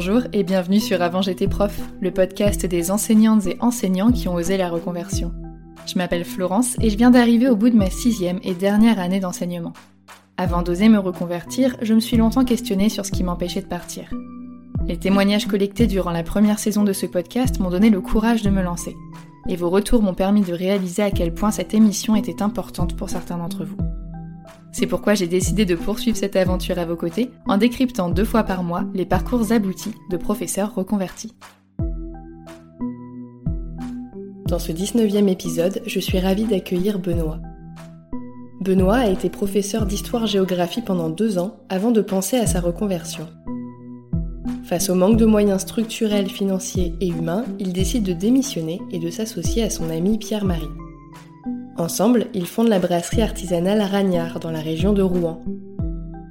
Bonjour et bienvenue sur Avant j'étais prof, le podcast des enseignantes et enseignants qui ont osé la reconversion. Je m'appelle Florence et je viens d'arriver au bout de ma sixième et dernière année d'enseignement. Avant d'oser me reconvertir, je me suis longtemps questionnée sur ce qui m'empêchait de partir. Les témoignages collectés durant la première saison de ce podcast m'ont donné le courage de me lancer. Et vos retours m'ont permis de réaliser à quel point cette émission était importante pour certains d'entre vous. C'est pourquoi j'ai décidé de poursuivre cette aventure à vos côtés en décryptant deux fois par mois les parcours aboutis de professeurs reconvertis. Dans ce 19e épisode, je suis ravie d'accueillir Benoît. Benoît a été professeur d'histoire-géographie pendant deux ans avant de penser à sa reconversion. Face au manque de moyens structurels, financiers et humains, il décide de démissionner et de s'associer à son ami Pierre-Marie. Ensemble, ils fondent la brasserie artisanale Ragnard dans la région de Rouen.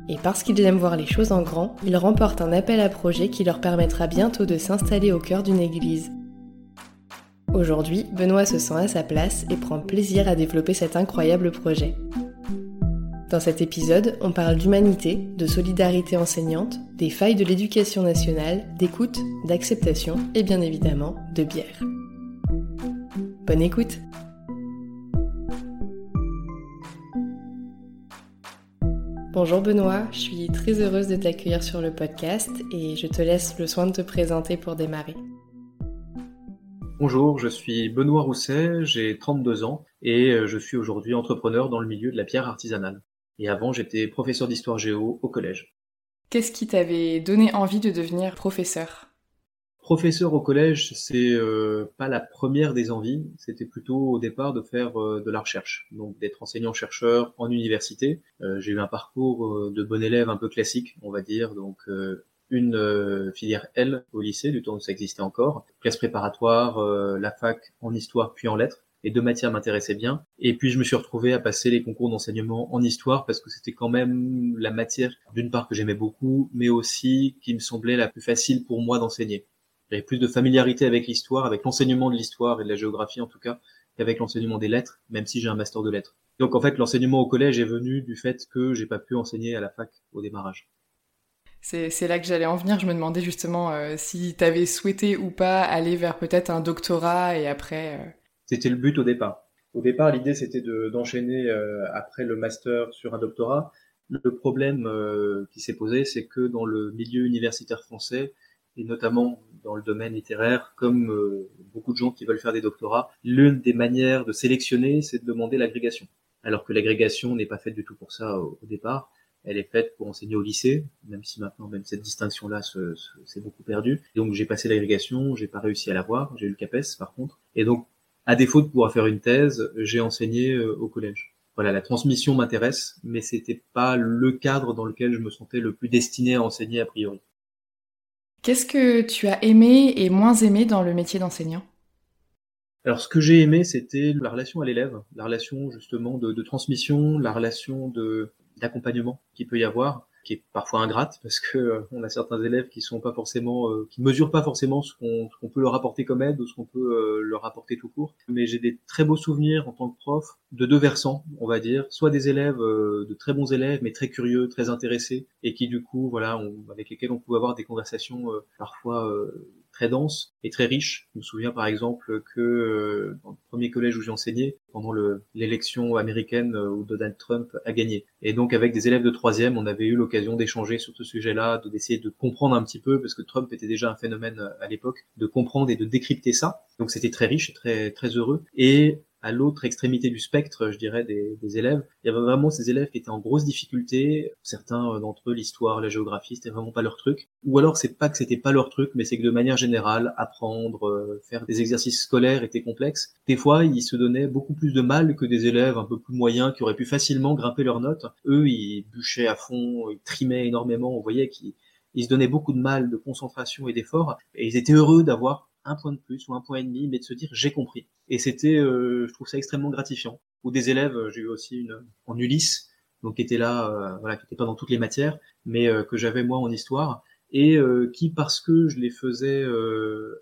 Et parce qu'ils aiment voir les choses en grand, ils remportent un appel à projet qui leur permettra bientôt de s'installer au cœur d'une église. Aujourd'hui, Benoît se sent à sa place et prend plaisir à développer cet incroyable projet. Dans cet épisode, on parle d'humanité, de solidarité enseignante, des failles de l'éducation nationale, d'écoute, d'acceptation et bien évidemment de bière. Bonne écoute Bonjour Benoît, je suis très heureuse de t'accueillir sur le podcast et je te laisse le soin de te présenter pour démarrer. Bonjour, je suis Benoît Rousset, j'ai 32 ans et euh, je suis aujourd'hui entrepreneur dans le milieu de la pierre artisanale. Et avant, j'étais professeur d'histoire géo au collège. Qu'est-ce qui t'avait donné envie de devenir professeur? Professeur au collège, c'est euh, pas la première des envies. C'était plutôt au départ de faire euh, de la recherche, donc d'être enseignant-chercheur en université. Euh, j'ai eu un parcours de bon élève un peu classique, on va dire, donc une filière L au lycée, du temps où ça existait encore, classe préparatoire, la fac en histoire puis en lettres. Les deux matières m'intéressaient bien. Et puis je me suis retrouvé à passer les concours d'enseignement en histoire parce que c'était quand même la matière, d'une part que j'aimais beaucoup, mais aussi qui me semblait la plus facile pour moi d'enseigner. J'avais plus de familiarité avec l'histoire, avec l'enseignement de l'histoire et de la géographie en tout cas, qu'avec l'enseignement des lettres, même si j'ai un master de lettres. Donc en fait, l'enseignement au collège est venu du fait que j'ai pas pu enseigner à la fac au démarrage. C'est là que j'allais en venir. Je me demandais justement euh, si tu avais souhaité ou pas aller vers peut-être un doctorat et après. Euh, c'était le but au départ. Au départ, l'idée c'était d'enchaîner euh, après le master sur un doctorat. Le problème qui s'est posé, c'est que dans le milieu universitaire français, et notamment dans le domaine littéraire, comme euh, beaucoup de gens qui veulent faire des doctorats, l'une des manières de sélectionner, c'est de demander l'agrégation. alors que l'agrégation n'est pas faite du tout pour ça au, départ. Elle est faite pour enseigner au lycée, même si maintenant même cette distinction-là s'est beaucoup perdue. Donc j'ai passé l'agrégation, j'ai pas réussi à l'avoir, j'ai eu le CAPES par contre. Et donc, à défaut de pouvoir faire une thèse, j'ai enseigné euh, au collège. Voilà, la transmission m'intéresse, mais c'était pas le cadre dans lequel je me sentais le plus destiné à enseigner a priori. Qu'est-ce que tu as aimé et moins aimé dans le métier d'enseignant? Alors, ce que j'ai aimé, c'était la relation à l'élève, la relation justement de, transmission, la relation d'accompagnement qu'il peut y avoir qui est parfois ingrate parce que euh, on a certains élèves qui sont pas forcément, euh, qui mesurent pas forcément ce qu'on peut leur apporter comme aide ou ce qu'on peut euh, leur apporter tout court. Mais j'ai des très beaux souvenirs en tant que prof de deux versants, on va dire, soit des élèves, de très bons élèves, mais très curieux, très intéressés, et qui du coup, voilà, avec lesquels on pouvait avoir des conversations parfois très dense et très riche. Je me souviens par exemple que euh, dans le premier collège où j'ai enseigné, pendant l'élection américaine euh, où Donald Trump a gagné. Et donc avec des élèves de troisième, on avait eu l'occasion d'échanger sur ce sujet-là, d'essayer de comprendre un petit peu, parce que Trump était déjà un phénomène euh, à l'époque, de comprendre et de décrypter ça. Donc c'était très riche et très très heureux. Et à l'autre extrémité du spectre, je dirais, des, des, élèves. Il y avait vraiment ces élèves qui étaient en grosse difficulté. Certains euh, d'entre eux, l'histoire, la géographie, c'était vraiment pas leur truc. Ou alors c'est pas que c'était pas leur truc, mais c'est que de manière générale, apprendre, euh, faire des exercices scolaires était complexe. Des fois, ils se donnaient beaucoup plus de mal que des élèves un peu plus moyens qui auraient pu facilement grimper leurs notes. Eux, ils bûchaient à fond, ils trimaient énormément. On voyait qu'ils ils se donnaient beaucoup de mal, de concentration et d'effort, et ils étaient heureux d'avoir un point de plus ou un point et demi, mais de se dire j'ai compris. Et c'était, euh, je trouve ça extrêmement gratifiant. Ou des élèves, euh, j'ai eu aussi une en Ulysse, donc qui était là, euh, voilà, qui était pas dans toutes les matières, mais que j'avais moi en histoire, et qui parce que je les faisais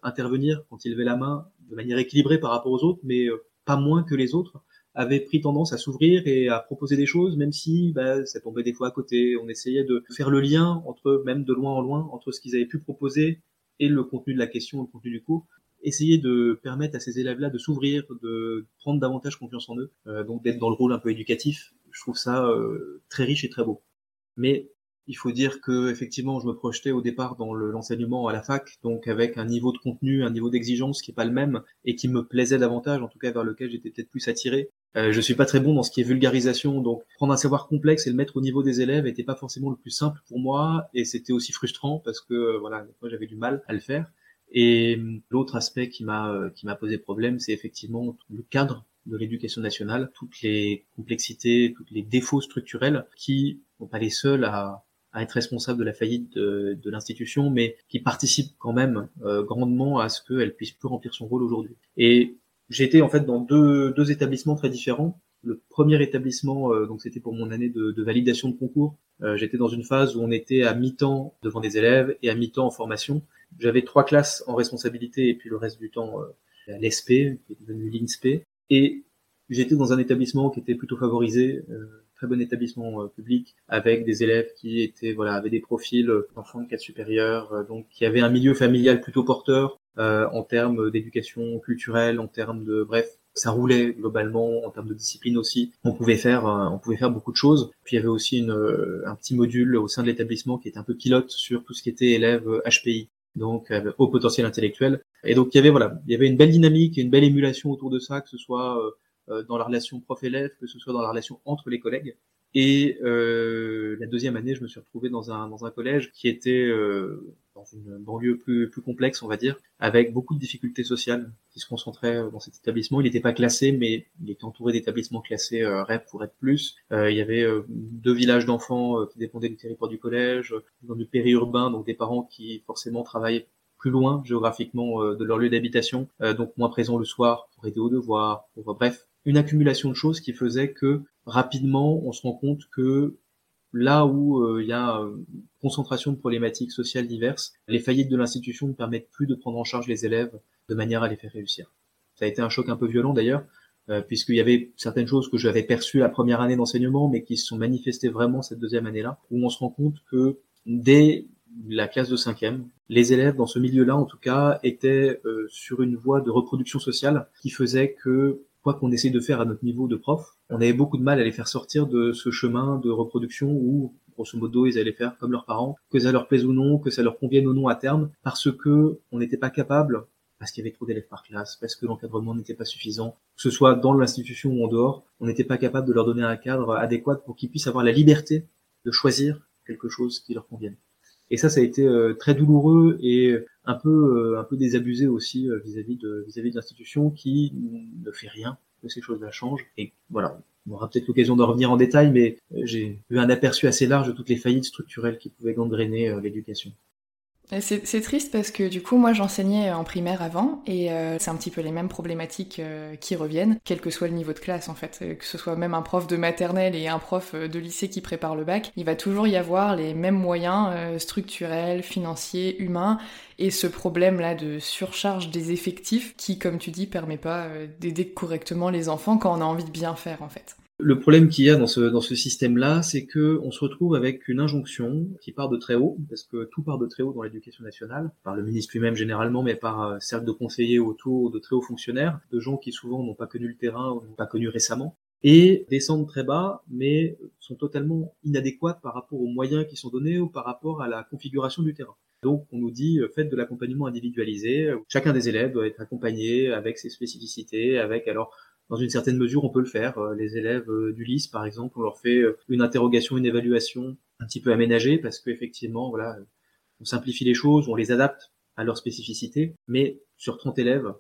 intervenir quand ils levaient la main de manière équilibrée par rapport aux autres, mais pas moins que les autres, avaient pris tendance à s'ouvrir et à proposer des choses, même si bah, ça tombait des fois à côté. On essayait de faire le lien entre, même de loin en loin, entre ce qu'ils avaient pu proposer et le contenu de la question, le contenu du cours, essayer de permettre à ces élèves-là de s'ouvrir, de prendre davantage confiance en eux, euh, donc d'être dans le rôle un peu éducatif. Je trouve ça euh, très riche et très beau. Mais il faut dire que effectivement, je me projetais au départ dans l'enseignement à la fac, donc avec un niveau de contenu, un niveau d'exigence qui est pas le même et qui me plaisait davantage, en tout cas vers lequel j'étais peut-être plus attiré. Euh, je suis pas très bon dans ce qui est vulgarisation, donc prendre un savoir complexe et le mettre au niveau des élèves était pas forcément le plus simple pour moi, et c'était aussi frustrant parce que euh, voilà, moi j'avais du mal à le faire. Et euh, l'autre aspect qui m'a euh, qui m'a posé problème, c'est effectivement le cadre de l'éducation nationale, toutes les complexités, tous les défauts structurels qui sont pas les seuls à, à être responsables de la faillite de, de l'institution, mais qui participent quand même euh, grandement à ce qu'elle puisse plus remplir son rôle aujourd'hui. Et été en fait dans deux, deux établissements très différents. Le premier établissement, donc c'était pour mon année de, de validation de concours. J'étais dans une phase où on était à mi-temps devant des élèves et à mi-temps en formation. J'avais trois classes en responsabilité et puis le reste du temps euh, l'ESP, qui est devenu l'INSP. Et j'étais dans un établissement qui était plutôt favorisé, euh, très bon établissement euh, public, avec des élèves qui étaient voilà avaient des profils d'enfants de cadre supérieur, donc qui avaient un milieu familial plutôt porteur en termes d'éducation culturelle, en termes de bref, ça roulait globalement en termes de discipline aussi. On pouvait faire, on pouvait faire beaucoup de choses. Puis il y avait aussi une, un petit module au sein de l'établissement qui était un peu pilote sur tout ce qui était élèves HPI donc euh, au potentiel intellectuel. Et donc il y avait voilà, il y avait une belle dynamique une belle émulation autour de ça, que ce soit euh, euh, dans la relation prof-élève, que ce soit dans la relation entre les collègues. Et euh, la deuxième année, je me suis retrouvé dans un, dans un collège qui était euh, dans une banlieue plus, plus complexe, on va dire, avec beaucoup de difficultés sociales qui se concentraient dans cet établissement. Il n'était pas classé, mais il était entouré d'établissements classés euh, REP pour être plus. il y avait deux villages d'enfants qui dépendaient du territoire du collège, dans du périurbain, donc des parents qui forcément travaillaient plus loin géographiquement de leur lieu d'habitation, donc moins présents le soir pour aider aux devoirs, pour, bref, une accumulation de choses qui faisait que rapidement on se rend compte que là où euh, il y a une concentration de problématiques sociales diverses, les faillites de l'institution ne permettent plus de prendre en charge les élèves de manière à les faire réussir. Ça a été un choc un peu violent d'ailleurs, euh, puisqu'il y avait certaines choses que j'avais perçues la première année d'enseignement, mais qui se sont manifestées vraiment cette deuxième année-là, où on se rend compte que dès la classe de cinquième, les élèves dans ce milieu-là, en tout cas, étaient euh, sur une voie de reproduction sociale qui faisait que quoi qu'on essaye de faire à notre niveau de prof, on avait beaucoup de mal à les faire sortir de ce chemin de reproduction où, grosso modo, ils allaient faire comme leurs parents, que ça leur plaise ou non, que ça leur convienne ou non à terme, parce que on n'était pas capable parce qu'il y avait trop d'élèves par classe, parce que l'encadrement n'était pas suffisant, que ce soit dans l'institution ou en dehors, on n'était pas capable de leur donner un cadre adéquat pour qu'ils puissent avoir la liberté de choisir quelque chose qui leur convienne. Et ça, ça a été euh, très douloureux et un peu, euh, un peu désabusé aussi euh, vis-à-vis de vis-à-vis l'institution qui ne fait rien que ces choses-là changent. Et voilà, on aura peut-être l'occasion de revenir en détail, mais j'ai eu un aperçu assez large de toutes les faillites structurelles qui pouvaient gangréner l'éducation. C'est triste parce que du coup moi j'enseignais en primaire avant et euh, c'est un petit peu les mêmes problématiques euh, qui reviennent, quel que soit le niveau de classe en fait, euh, que ce soit même un prof de maternelle et un prof de lycée qui prépare le bac, il va toujours y avoir les mêmes moyens structurels, financiers, humains et ce problème là de surcharge des effectifs qui comme tu dis permet pas d'aider correctement les enfants quand on a envie de bien faire en fait. Le problème qu'il y a dans ce, système-là, c'est que on se retrouve avec une injonction qui part de très haut, parce que tout part de très haut dans l'éducation nationale, par le ministre lui-même généralement, mais par un cercle de conseillers autour de très hauts fonctionnaires, de gens qui souvent n'ont pas connu le terrain ou n'ont pas connu récemment, et descendent très bas, mais sont totalement inadéquates par rapport aux moyens qui sont donnés ou par rapport à la configuration du terrain. Donc on nous dit faites de l'accompagnement individualisé, chacun des élèves doit être accompagné avec ses spécificités, avec alors dans une certaine mesure, on peut le faire. Euh, les élèves euh, du lycée, par exemple, on leur fait euh, une interrogation, une évaluation un petit peu aménagée parce qu'effectivement, voilà, on simplifie les choses, on les adapte à leur spécificité, mais sur 30 élèves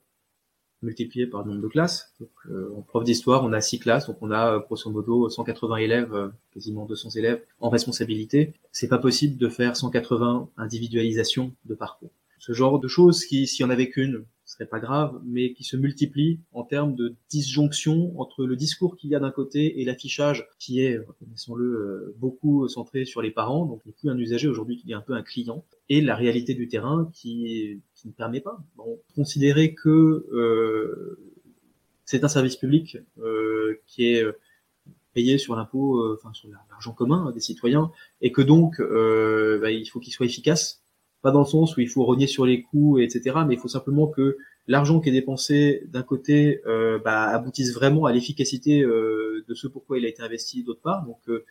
multipliés par le nombre de classes. Donc, en prof d'histoire, on a 6 classes, donc on a grosso modo 180 élèves, quasiment 200 élèves en responsabilité. C'est pas possible de faire 180 individualisations de parcours. Ce genre de choses qui, s'il y en avait qu'une, serait pas grave, mais qui se multiplient en termes de disjonction entre le discours qu'il y a d'un côté et l'affichage qui est, reconnaissons-le, euh, beaucoup centré sur les parents, donc n'est plus un usager aujourd'hui qui est un peu un client, et la réalité du terrain qui, qui ne permet pas. Bon, considérer que euh, c'est un service public euh, qui est payé sur l'impôt, euh, enfin sur l'argent commun des citoyens, et que donc euh, bah, il faut qu'il soit efficace pas dans le sens où il faut rogner sur les coûts, etc., mais il faut simplement que l'argent qui est dépensé d'un côté euh, bah, aboutisse vraiment à l'efficacité euh, de ce pourquoi il a été investi d'autre part. Donc euh,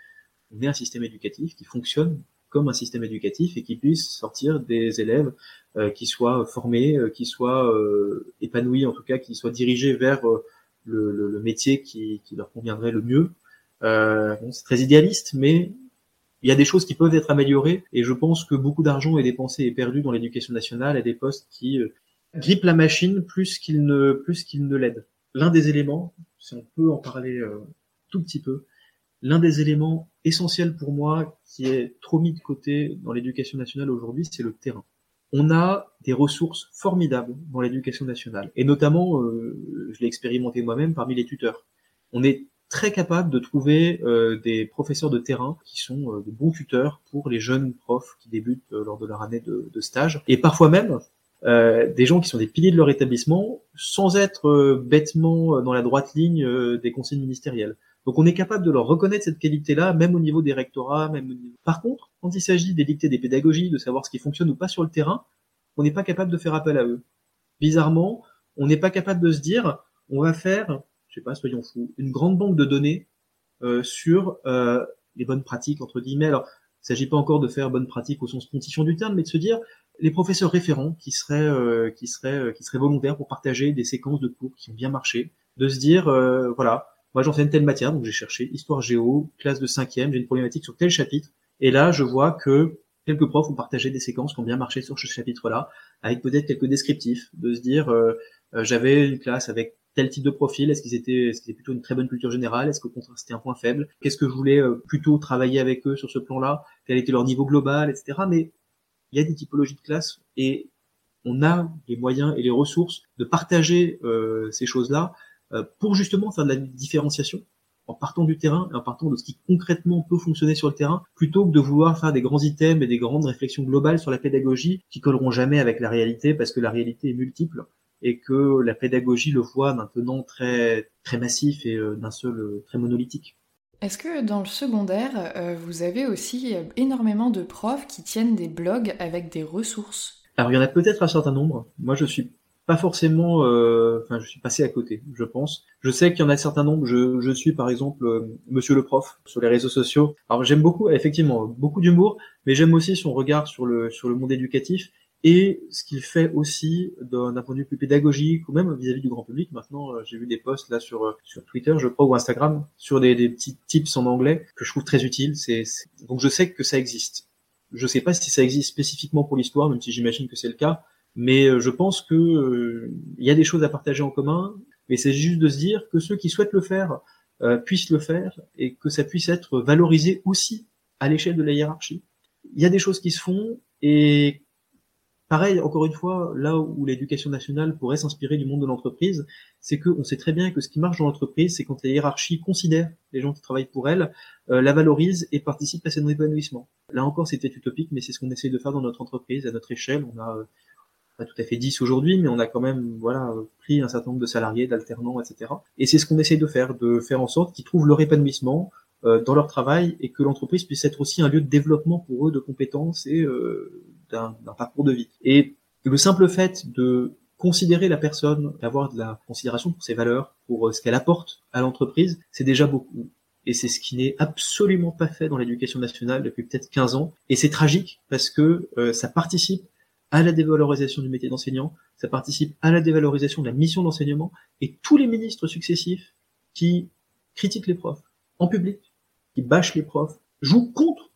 on ait un système éducatif qui fonctionne comme un système éducatif et qui puisse sortir des élèves euh, qui soient formés, euh, qui soient épanouis, en tout cas qui soient dirigés vers le, le, le, métier qui, qui, leur conviendrait le mieux. Bon, c'est très idéaliste, mais il y a des choses qui peuvent être améliorées et je pense que beaucoup d'argent est dépensé et perdu dans l'éducation nationale à des postes qui euh, grippent la machine plus qu'ils ne plus qu'ils ne l'aident. L'un des éléments, si on peut en parler euh, tout petit peu, l'un des éléments essentiels pour moi qui est trop mis de côté dans l'éducation nationale aujourd'hui, c'est le terrain. On a des ressources formidables dans l'éducation nationale et notamment, euh, je l'ai expérimenté moi-même parmi les tuteurs. On est très capable de trouver euh, des professeurs de terrain qui sont euh, de bons tuteurs pour les jeunes profs qui débutent euh, lors de leur année de, de, stage. Et parfois même des gens qui sont des piliers de leur établissement sans être bêtement dans la droite ligne des conseils ministériels. Donc on est capable de leur reconnaître cette qualité-là, même au niveau des rectorats, même au niveau... Par contre, quand il s'agit d'édicter des pédagogies, de savoir ce qui fonctionne ou pas sur le terrain, on n'est pas capable de faire appel à eux. Bizarrement, on n'est pas capable de se dire, on va faire je sais pas, soyons fous, une grande banque de données euh, sur euh, les bonnes pratiques entre guillemets. Alors, il s'agit pas encore de faire bonnes pratiques au sens pontifiant du terme, mais de se dire les professeurs référents qui seraient euh, qui seraient qui seraient volontaires pour partager des séquences de cours qui ont bien marché, de se dire voilà, moi j'enseigne telle matière, donc j'ai cherché histoire géo, classe de cinquième, j'ai une problématique sur tel chapitre, et là je vois que quelques profs ont partagé des séquences qui ont bien marché sur ce chapitre-là, avec peut-être quelques descriptifs, de se dire j'avais une classe avec tel type de profil? Est-ce qu'ils étaient, est-ce plutôt une très bonne culture générale? Est-ce qu'au contraire c'était un point faible? Qu'est-ce que je voulais euh, plutôt travailler avec eux sur ce plan-là? Quel était leur niveau global, etc. Mais il y a des typologies de classe et on a les moyens et les ressources de partager euh, ces choses-là euh, pour justement faire de la différenciation en partant du terrain et en partant de ce qui concrètement peut fonctionner sur le terrain, plutôt que de vouloir faire des grands items et des grandes réflexions globales sur la pédagogie qui colleront jamais avec la réalité parce que la réalité est multiple et que la pédagogie le voit d'un tenant très, très massif et euh, d'un seul euh, très monolithique. Est-ce que dans le secondaire, euh, vous avez aussi énormément de profs qui tiennent des blogs avec des ressources? Alors il y en a peut-être un certain nombre. Moi je suis pas forcément, enfin je suis passé à côté, je pense. Je sais qu'il y en a un certain nombre. Je, je suis par exemple Monsieur le prof sur les réseaux sociaux. Alors j'aime beaucoup, effectivement, beaucoup d'humour, mais j'aime aussi son regard sur le sur le monde éducatif et ce qu'il fait aussi d'un point de vue plus pédagogique ou même vis-à-vis du grand public. Maintenant, euh, j'ai vu des posts là sur euh, sur Twitter, je crois, ou Instagram, sur des, des petits tips en anglais que je trouve très utiles. Donc je sais que ça existe. Je sais pas si ça existe spécifiquement pour l'histoire, même si j'imagine que c'est le cas, mais euh, je pense que il y a des choses à partager en commun. Mais c'est juste de se dire que ceux qui souhaitent le faire puissent le faire et que ça puisse être valorisé aussi à l'échelle de la hiérarchie. Il y a des choses qui se font et Pareil, encore une fois, là où l'éducation nationale pourrait s'inspirer du monde de l'entreprise, c'est qu'on sait très bien que ce qui marche dans l'entreprise, c'est quand la hiérarchie considère les gens qui travaillent pour elle, euh, la valorise et participe à son épanouissement. Là encore, c'était utopique, mais c'est ce qu'on essaie de faire dans notre entreprise, à notre échelle. On a euh, pas tout à fait 10 aujourd'hui, mais on a quand même voilà pris un certain nombre de salariés, d'alternants, etc. Et c'est ce qu'on essaie de faire, de faire en sorte qu'ils trouvent leur épanouissement euh, dans leur travail et que l'entreprise puisse être aussi un lieu de développement pour eux de compétences et d'un parcours de vie. Et le simple fait de considérer la personne, d'avoir de la considération pour ses valeurs, pour euh, ce qu'elle apporte à l'entreprise, c'est déjà beaucoup. Et c'est ce qui n'est absolument pas fait dans l'éducation nationale depuis peut-être 15 ans. Et c'est tragique parce que euh, ça participe à la dévalorisation du métier d'enseignant, ça participe à la dévalorisation de la mission d'enseignement, et tous les ministres successifs qui critiquent les profs en public, qui bâchent les profs, jouent contre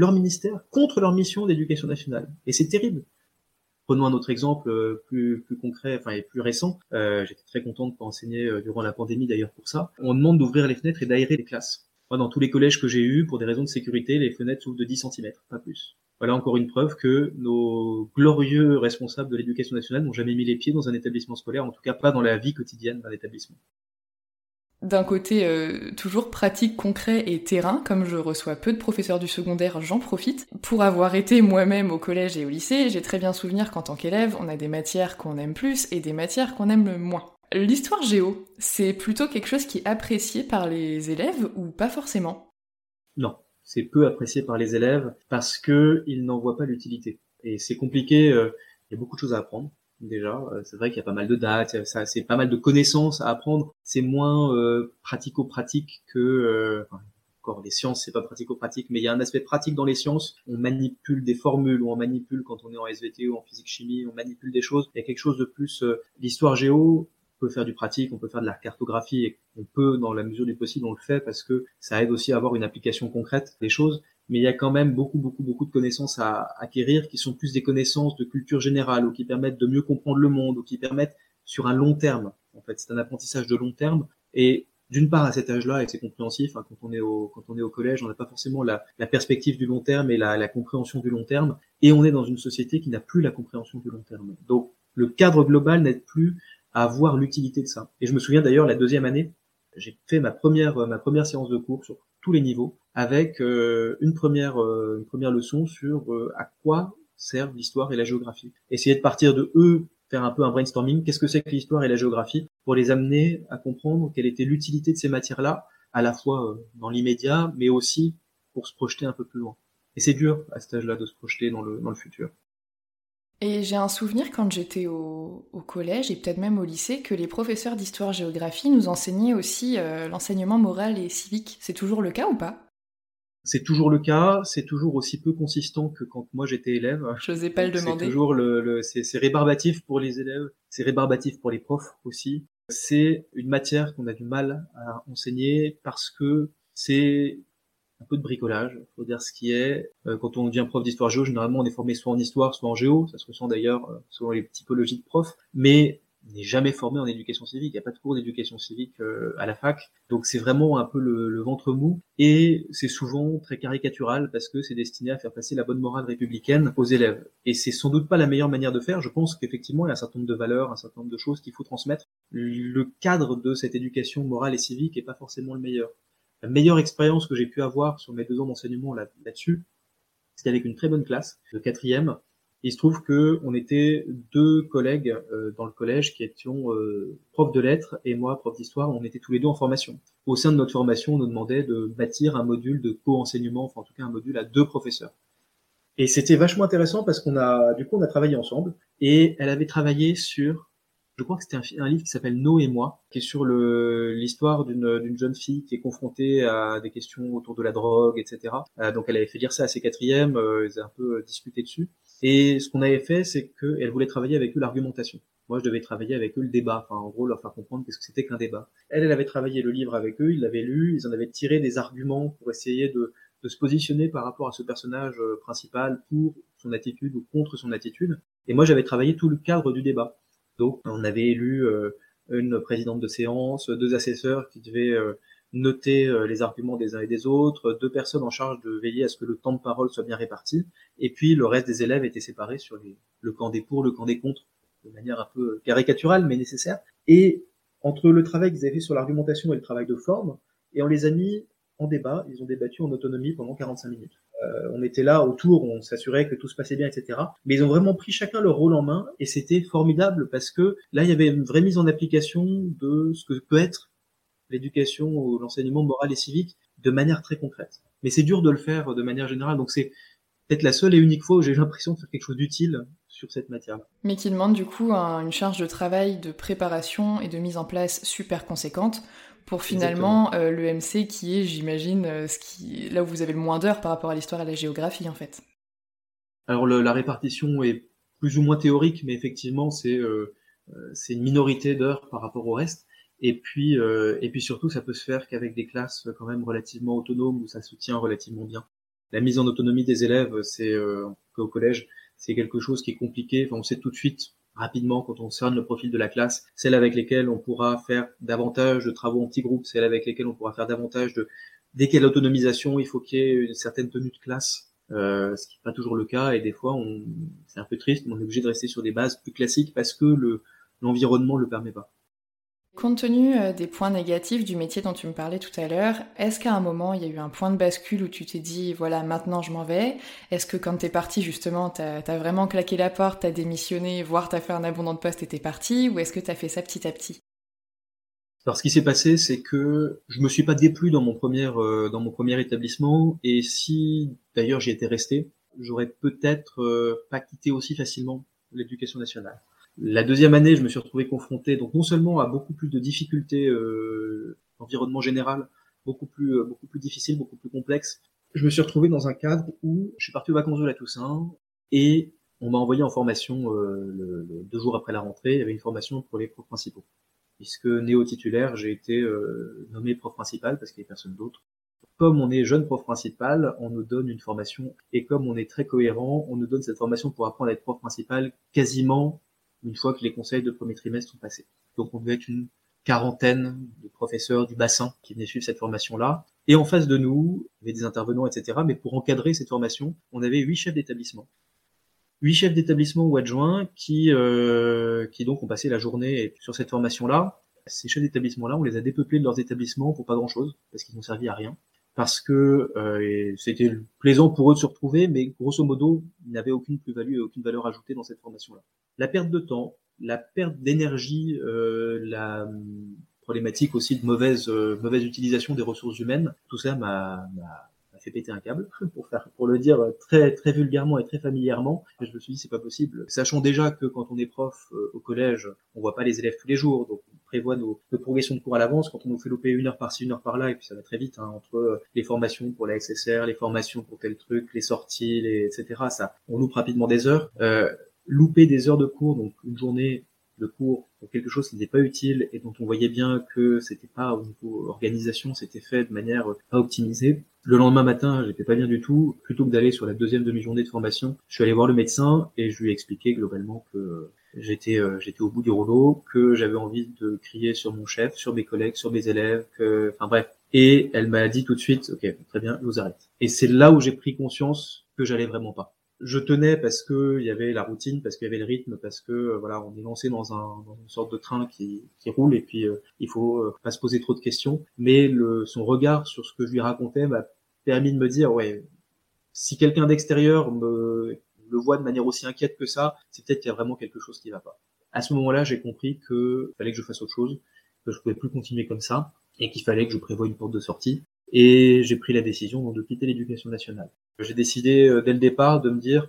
leur ministère contre leur mission d'éducation nationale. Et c'est terrible. Prenons un autre exemple euh, plus, concret, enfin et plus récent. Euh, J'étais très content de pas enseigner euh, durant la pandémie d'ailleurs pour ça. On demande d'ouvrir les fenêtres et d'aérer les classes. Moi, dans tous les collèges que j'ai eus, pour des raisons de sécurité, les fenêtres s'ouvrent de 10 cm, pas plus. Voilà encore une preuve que nos glorieux responsables de l'éducation nationale n'ont jamais mis les pieds dans un établissement scolaire, en tout cas pas dans la vie quotidienne d'un établissement d'un côté euh, toujours pratique, concret et terrain, comme je reçois peu de professeurs du secondaire, j'en profite. Pour avoir été moi-même au collège et au lycée, j'ai très bien souvenir qu'en tant qu'élève, on a des matières qu'on aime plus et des matières qu'on aime moins. L'histoire géo, c'est plutôt quelque chose qui est apprécié par les élèves ou pas forcément? Non, c'est peu apprécié par les élèves parce que ils n'en voient pas l'utilité. Et c'est compliqué, euh, il y a beaucoup de choses à apprendre déjà. Euh, c'est vrai qu'il y a pas mal de dates, ça, c'est pas mal de connaissances à apprendre. C'est moins euh, pratico-pratique que euh, encore les sciences, c'est pas pratico-pratique, mais il y a un aspect pratique dans les sciences. On manipule des formules, ou on manipule quand on est en SVT ou en physique-chimie, on manipule des choses. Il y a quelque chose de plus. L'histoire géo, peut faire du pratique, on peut faire de la cartographie, et on peut, dans la mesure du possible, on le fait parce que ça aide aussi à avoir une application concrète des choses mais il y a quand même beaucoup, beaucoup, beaucoup de connaissances à acquérir qui sont plus des connaissances de culture générale ou qui permettent de mieux comprendre le monde ou qui permettent sur un long terme. En fait, c'est un apprentissage de long terme. Et d'une part à cet âge-là et c'est compréhensif hein, quand on est au quand on est au collège on n'a pas forcément la, perspective du long terme et la, la, compréhension du long terme. Et on est dans une société qui n'a plus la compréhension du long terme. Donc le cadre global n'aide plus à voir l'utilité de ça. Et je me souviens d'ailleurs la deuxième année j'ai fait ma première ma première séance de cours sur tous les niveaux avec euh, une première euh, une première leçon sur euh, à quoi servent l'histoire et la géographie. Essayer de partir de eux, faire un peu un brainstorming, qu'est-ce que c'est que l'histoire et la géographie, pour les amener à comprendre quelle était l'utilité de ces matières-là, à la fois dans l'immédiat, mais aussi pour se projeter un peu plus loin. Et c'est dur à cet âge-là de se projeter dans le, dans le futur. Et j'ai un souvenir quand j'étais au, au, collège et peut-être même au lycée que les professeurs d'histoire-géographie nous enseignaient aussi l'enseignement moral et civique. C'est toujours le cas ou pas? C'est toujours le cas, c'est toujours aussi peu consistant que quand moi j'étais élève. Je n'osais pas le demander. C'est toujours le, le c'est rébarbatif pour les élèves, c'est rébarbatif pour les profs aussi. C'est une matière qu'on a du mal à enseigner parce que c'est un peu de bricolage, faut dire ce qui est. Euh, quand on devient prof d'histoire géo, généralement on est formé soit en histoire, soit en géo, ça se ressent d'ailleurs euh, selon les typologies de profs, mais n'est jamais formé en éducation civique. Il n'y a pas de cours d'éducation civique euh, à la fac. Donc c'est vraiment un peu le, ventre mou. Et c'est souvent très caricatural parce que c'est destiné à faire passer la bonne morale républicaine aux élèves. Et c'est sans doute pas la meilleure manière de faire. Je pense qu'effectivement, il y a un certain nombre de valeurs, un certain nombre de choses qu'il faut transmettre. Le cadre de cette éducation morale et civique est pas forcément le meilleur. La meilleure expérience que j'ai pu avoir sur mes deux ans d'enseignement là-dessus, c'était avec une très bonne classe de quatrième il se trouve que on était deux collègues euh, dans le collège qui étions euh, profs de lettres et moi prof d'histoire. On était tous les deux en formation. Au sein de notre formation, on nous demandait de bâtir un module de co-enseignement, enfin en tout cas un module à deux professeurs. Et c'était vachement intéressant parce qu'on a, du coup, on a travaillé ensemble et elle avait travaillé sur, je crois que c'était un, livre qui s'appelle Nos et moi, qui est sur l'histoire d'une jeune fille qui est confrontée à des questions autour de la drogue, etc. Euh, donc elle avait fait lire ça à ses quatrièmes, ils avaient un peu discuté dessus. Et ce qu'on avait fait, c'est qu'elle voulait travailler avec eux l'argumentation. Moi, je devais travailler avec eux le débat, enfin, en gros, leur faire comprendre qu'est-ce que c'était qu'un débat. Elle, elle avait travaillé le livre avec eux, ils l'avaient lu, ils en avaient tiré des arguments pour essayer de, se positionner par rapport à ce personnage euh, principal pour son attitude ou contre son attitude. Et moi, j'avais travaillé tout le cadre du débat. On avait élu euh, une présidente de séance, deux assesseurs qui devaient euh, noter les arguments des uns et des autres, deux personnes en charge de veiller à ce que le temps de parole soit bien réparti, et puis le reste des élèves était séparé sur le camp des pour, le camp des contre, de manière un peu caricaturale mais nécessaire. Et entre le travail qu'ils avaient fait sur l'argumentation et le travail de forme, et on les a mis en débat, ils ont débattu en autonomie pendant 45 minutes. Euh, on était là autour, on s'assurait que tout se passait bien, etc. Mais ils ont vraiment pris chacun leur rôle en main et c'était formidable parce que là, il y avait une vraie mise en application de ce que peut être l'éducation ou l'enseignement moral et civique de manière très concrète. Mais c'est dur de le faire de manière générale, donc c'est peut-être la seule et unique fois où j'ai l'impression de faire quelque chose d'utile sur cette matière. Mais qui demande du coup une charge de travail, de préparation et de mise en place super conséquente pour finalement euh, le MC qui est, j'imagine, euh, ce qui là où vous avez le moins d'heures par rapport à l'histoire et à la géographie en fait. Alors la répartition est plus ou moins théorique, mais effectivement c'est euh, c'est une minorité d'heures par rapport au reste. Et puis et puis surtout ça peut se faire qu'avec des classes quand même relativement autonomes où ça se tient relativement bien. La mise en autonomie des élèves, c'est au collège, c'est quelque chose qui est compliqué. Enfin, on sait tout de suite rapidement quand on cerne le profil de la classe, celles avec lesquelles on pourra faire davantage de travaux en petits groupes, celles avec lesquelles on pourra faire davantage de... Dès qu'il y a l'autonomisation, il faut qu'il y ait une certaine tenue de classe, euh, ce qui n'est pas toujours le cas, et des fois, on... c'est un peu triste, mais on est obligé de rester sur des bases plus classiques parce que le l'environnement le permet pas. Compte tenu euh, des points négatifs du métier dont tu me parlais tout à l'heure, est-ce qu'à un moment il y a eu un point de bascule où tu t'es dit voilà maintenant je m'en vais? Est-ce que quand t'es parti justement t'as as vraiment claqué la porte, t'as démissionné, voire t'as fait un abondant de poste et t'es parti Ou est-ce que t'as fait ça petit à petit? Alors ce qui s'est passé, c'est que je me suis pas déplu dans mon premier euh, dans mon premier établissement, et si d'ailleurs j'y étais resté, j'aurais peut-être euh, pas quitté aussi facilement l'éducation nationale. La deuxième année, je me suis retrouvé confronté donc non seulement à beaucoup plus de difficultés euh, environnement général, beaucoup plus euh, beaucoup plus difficile, beaucoup plus complexe. Je me suis retrouvé dans un cadre où je suis parti aux vacances de la Toussaint et on m'a envoyé en formation euh, le, deux jours après la rentrée. Il y avait une formation pour les profs principaux, puisque néo titulaire, j'ai été euh, nommé prof principal parce qu'il n'y avait personne d'autre. Comme on est jeune prof principal, on nous donne une formation et comme on est très cohérent, on nous donne cette formation pour apprendre à être prof principal quasiment une fois que les conseils de premier trimestre sont passés. Donc on devait être une quarantaine de professeurs du bassin qui venaient suivre cette formation-là. Et en face de nous, il y avait des intervenants, etc. Mais pour encadrer cette formation, on avait huit chefs d'établissement. Huit chefs d'établissement ou adjoints qui, euh, qui donc ont passé la journée sur cette formation-là. Ces chefs d'établissement-là, on les a dépeuplés de leurs établissements pour pas grand-chose, parce qu'ils n'ont servi à rien parce que euh, c'était plaisant pour eux de se retrouver, mais grosso modo, ils n'avaient aucune plus-value et aucune valeur ajoutée dans cette formation-là. La perte de temps, la perte d'énergie, euh, la hum, problématique aussi de mauvaise euh, mauvaise utilisation des ressources humaines, tout ça m'a fait péter un câble pour faire pour le dire très très vulgairement et très familièrement je me suis dit c'est pas possible sachant déjà que quand on est prof au collège on voit pas les élèves tous les jours donc prévoit nos, nos, progressions de cours à l'avance, quand on nous fait louper une heure par-ci, une heure par-là, et puis ça va très vite, hein, entre euh, les formations pour la SSR, les formations pour tel truc, les sorties, les, etc. Ça, on loupe rapidement des heures. Euh, louper des heures de cours, donc une journée de cours pour quelque chose qui n'était pas utile et dont on voyait bien que c'était pas au niveau organisation, c'était fait de manière pas optimisée. Le lendemain matin, j'étais pas bien du tout. Plutôt que d'aller sur la deuxième demi-journée de formation, je suis allé voir le médecin et je lui ai expliqué globalement que j'étais euh, j'étais au bout du rouleau, que j'avais envie de crier sur mon chef, sur mes collègues, sur mes élèves, que enfin bref. Et elle m'a dit tout de suite, ok, très bien, je vous arrête. Et c'est là où j'ai pris conscience que j'allais vraiment pas. Je tenais parce que il y avait la routine, parce qu'il y avait le rythme, parce que euh, voilà, on est lancé dans, un, dans une sorte de train qui, qui roule et puis euh, il faut pas se poser trop de questions. Mais le, son regard sur ce que je lui racontais m'a permis de me dire, ouais, si quelqu'un d'extérieur me le voit de manière aussi inquiète que ça, c'est peut-être qu'il y a vraiment quelque chose qui va pas. À ce moment-là, j'ai compris que fallait que je fasse autre chose, que je pouvais plus continuer comme ça, et qu'il fallait que je prévoie une porte de sortie. Et j'ai pris la décision de quitter l'éducation nationale. J'ai décidé euh, dès le départ de me dire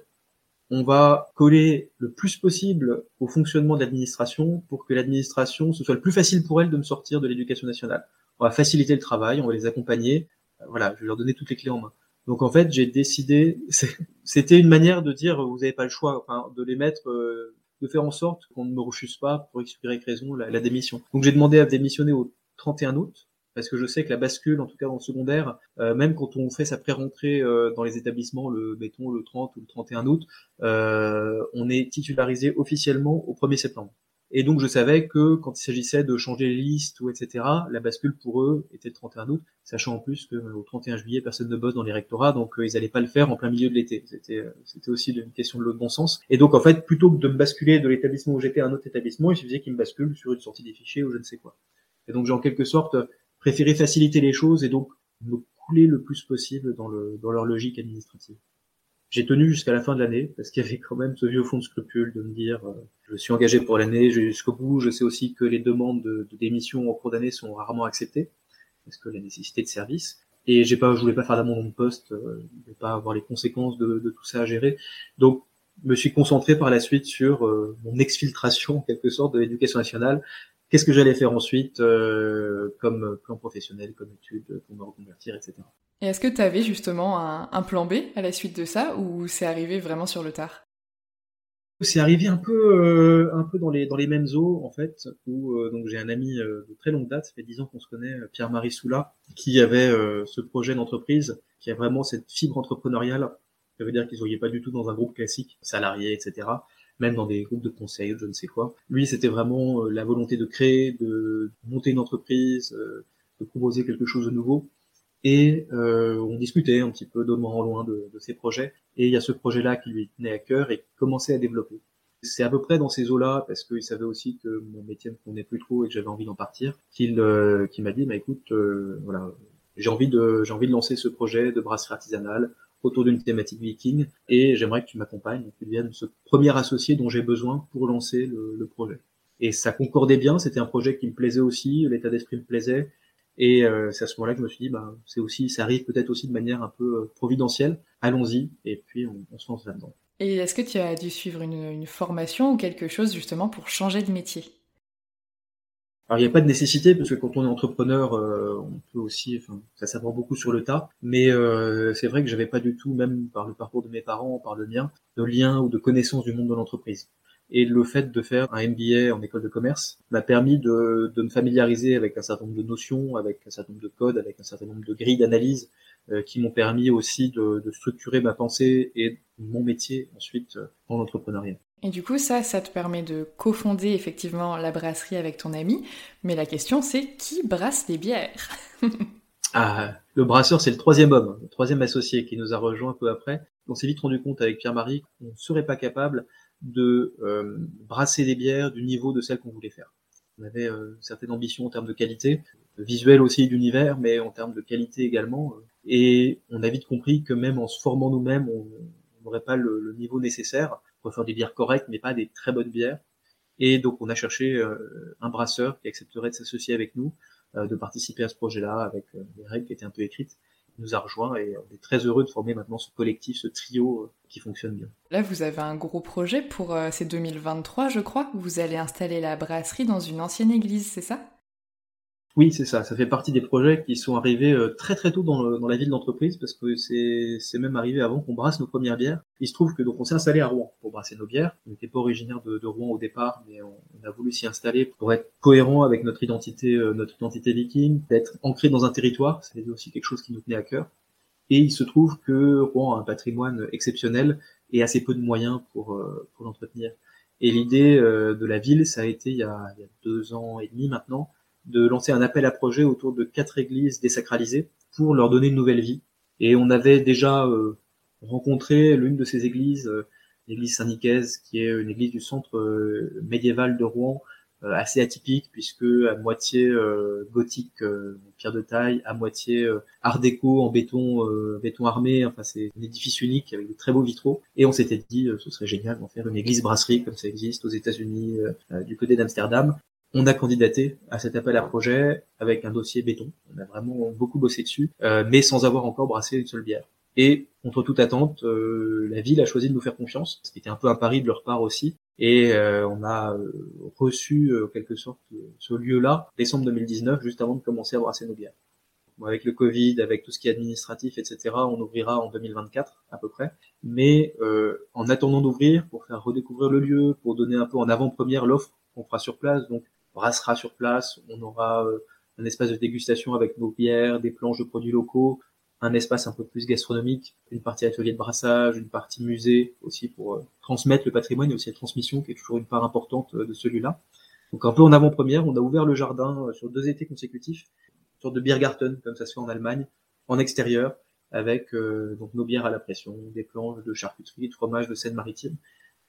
on va coller le plus possible au fonctionnement de l'administration pour que l'administration, ce soit le plus facile pour elle de me sortir de l'éducation nationale. On va faciliter le travail, on va les accompagner. Euh, voilà, je vais leur donner toutes les clés en main. Donc en fait, j'ai décidé, c'était une manière de dire, vous n'avez pas le choix, enfin, de les mettre, euh, de faire en sorte qu'on ne me refuse pas pour expliquer raison la, la démission. Donc j'ai demandé à démissionner au 31 août parce que je sais que la bascule, en tout cas dans le secondaire, euh, même quand on fait sa pré-rentrée euh, dans les établissements, le mettons le 30 ou le 31 août, euh, on est titularisé officiellement au 1er septembre. Et donc je savais que quand il s'agissait de changer les listes ou etc., la bascule pour eux était le 31 août, sachant en plus que au 31 juillet personne ne bosse dans les rectorats, donc ils n'allaient pas le faire en plein milieu de l'été. C'était c'était aussi une question de bon sens. Et donc en fait plutôt que de me basculer de l'établissement où j'étais à un autre établissement, il suffisait qu'ils me basculent sur une sortie des fichiers ou je ne sais quoi. Et donc j'ai en quelque sorte préférer faciliter les choses et donc me couler le plus possible dans, le, dans leur logique administrative. J'ai tenu jusqu'à la fin de l'année parce qu'il y avait quand même ce vieux fond de scrupule de me dire euh, je suis engagé pour l'année, jusqu'au bout. Je sais aussi que les demandes de, de démission en cours d'année sont rarement acceptées parce que la nécessité de service. Et j'ai pas, je voulais pas faire d'amendement de poste, euh, je pas avoir les conséquences de, de, tout ça à gérer. Donc, me suis concentré par la suite sur euh, mon exfiltration en quelque sorte de l'éducation nationale qu'est-ce que j'allais faire ensuite euh, comme plan professionnel, comme étude, pour me reconvertir, etc. Et est-ce que tu avais justement un, plan B à la suite de ça ou c'est arrivé vraiment sur le tard? C'est arrivé un peu, euh, un peu dans les dans les mêmes eaux en fait. Où euh, donc j'ai un ami de très longue date, ça fait dix ans qu'on se connaît, Pierre-Marie Soula, qui avait ce projet d'entreprise, qui a vraiment cette fibre entrepreneuriale. Ça veut dire qu'ils ne voyaient pas du tout dans un groupe classique, salarié, etc même dans des groupes de conseil, je ne sais quoi. Lui, c'était vraiment euh, la volonté de créer, de monter une entreprise, euh, de proposer quelque chose de nouveau. Et euh, on discutait un petit peu de loin en loin de, de ces projets. Et il y a ce projet-là qui lui tenait à cœur et commençait à développer. C'est à peu près dans ces eaux-là, parce qu'il savait aussi que mon métier ne convenait plus trop et que j'avais envie d'en partir, qu'il m'a dit, bah écoute, voilà, j'ai envie de j'ai envie de lancer ce projet de brasserie artisanale autour d'une thématique viking et j'aimerais que tu m'accompagnes, que tu deviennes ce premier associé dont j'ai besoin pour lancer le, projet. Et ça concordait bien, c'était un projet qui me plaisait aussi, l'état d'esprit me plaisait et euh, c'est à ce moment-là que je me suis dit, bah, c'est aussi, ça arrive peut-être aussi de manière un peu euh, providentielle. Allons-y et puis on, se lance là-dedans. Et est-ce que tu as dû suivre une formation ou quelque chose justement pour changer de métier? Alors il n'y a pas de nécessité parce que quand on est entrepreneur, euh, on peut aussi, enfin, ça s'apprend beaucoup sur le tas. Mais euh, c'est vrai que j'avais pas du tout, même par le parcours de mes parents, par le mien, de lien ou de connaissance du monde de l'entreprise. Et le fait de faire un MBA en école de commerce m'a permis de, de, me familiariser avec un certain nombre de notions, avec un certain nombre de codes, avec un certain nombre de grilles d'analyse qui m'ont permis aussi de, de, structurer ma pensée et mon métier ensuite en l'entrepreneuriat. Et du coup, ça, ça te permet de cofonder effectivement la brasserie avec ton ami. Mais la question, c'est qui brasse les bières Ah, le brasseur, c'est le troisième homme, le troisième associé qui nous a rejoint un peu après. On s'est vite rendu compte avec Pierre-Marie qu'on ne serait pas capable de euh, brasser des bières du niveau de celles qu'on voulait faire. On avait euh, certaines ambitions en termes de qualité, visuelle aussi d'univers, mais en termes de qualité également. Et on a vite compris que même en se formant nous-mêmes, on n'aurait pas le, le niveau nécessaire pour faire des bières correctes, mais pas des très bonnes bières. Et donc on a cherché euh, un brasseur qui accepterait de s'associer avec nous, euh, de participer à ce projet-là avec euh, des règles qui étaient un peu écrites. Il nous a rejoint et on est très heureux de former maintenant ce collectif, ce trio qui fonctionne bien. Là, vous avez un gros projet pour ces 2023, je crois. Vous allez installer la brasserie dans une ancienne église, c'est ça? Oui, c'est ça. Ça fait partie des projets qui sont arrivés euh, très très tôt dans, la vie de l'entreprise parce que c'est même arrivé avant qu'on brasse nos premières bières. Il se trouve que donc on s'est installé à Rouen pour brasser nos bières. On n'était pas originaire de, Rouen au départ, mais on, a voulu s'y installer pour être cohérent avec notre identité, euh, notre identité viking, d'être ancré dans un territoire. C'était aussi quelque chose qui nous tenait à cœur. Et il se trouve que Rouen a un patrimoine exceptionnel et assez peu de moyens pour, euh, pour l'entretenir. Et l'idée de la ville, ça a été il y a deux ans et demi maintenant de lancer un appel à projet autour de quatre églises désacralisées pour leur donner une nouvelle vie. Et on avait déjà euh, rencontré l'une de ces églises, euh, l'église Saint-Nicaise, qui est une église du centre euh, médiéval de Rouen, assez atypique puisque à moitié gothique, pierre de taille, à moitié art déco en béton, béton armé. Enfin, c'est un édifice unique avec de très beaux vitraux. Et on s'était dit, ce serait génial d'en faire une église brasserie comme ça existe aux États-Unis, du côté d'Amsterdam. On a candidaté à cet appel à projet avec un dossier béton. On a vraiment beaucoup bossé dessus, euh, mais sans avoir encore brassé une seule bière. Et contre toute attente, euh, la ville a choisi de nous faire confiance, ce qui était un peu un pari de leur part aussi. Et euh, on a reçu, en quelque sorte, ce lieu-là, décembre 2019, juste avant de commencer à brasser nos bières. avec le Covid, avec tout ce qui est administratif, etc., on ouvrira en 2024 à peu près. Mais euh, en attendant d'ouvrir, pour faire redécouvrir le lieu, pour donner un peu en avant-première l'offre qu'on fera sur place, donc on brassera sur place, on aura euh, un espace de dégustation avec nos bières, des planches de produits locaux, un espace un peu plus gastronomique, une partie atelier de brassage, une partie musée aussi pour euh, transmettre le patrimoine et aussi la transmission qui est toujours une part importante de celui-là. Donc un peu en avant-première, on a ouvert le jardin sur deux étés consécutifs sorte de Biergarten, comme ça se fait en Allemagne, en extérieur, avec euh, donc nos bières à la pression, des planches de charcuterie, de fromage de Seine-Maritime.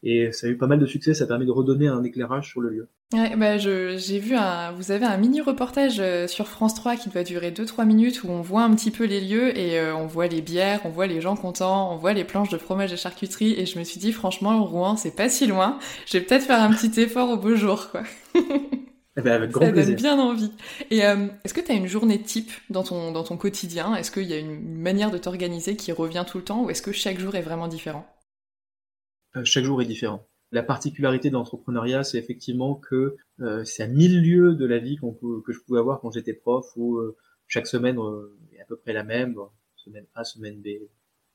Et ça a eu pas mal de succès, ça permet de redonner un éclairage sur le lieu. Ouais, bah j'ai vu un, vous avez un mini reportage euh, sur France 3 qui doit durer 2-3 minutes où on voit un petit peu les lieux et euh, on voit les bières, on voit les gens contents, on voit les planches de fromage et charcuterie et je me suis dit franchement Rouen c'est pas si loin, je vais peut-être faire un petit effort au beau jour quoi. Eh ben, avec grand ça plaisir. donne bien envie. Et euh, est-ce que tu as une journée type dans ton, dans ton quotidien? Est-ce qu'il y a une manière de t'organiser qui revient tout le temps ou est-ce que chaque jour est vraiment différent? Chaque jour est différent. La particularité de l'entrepreneuriat, c'est effectivement que euh, c'est à mille lieues de la vie que je pouvais avoir quand j'étais prof, où euh, chaque semaine est à peu près la même, semaine A, semaine B.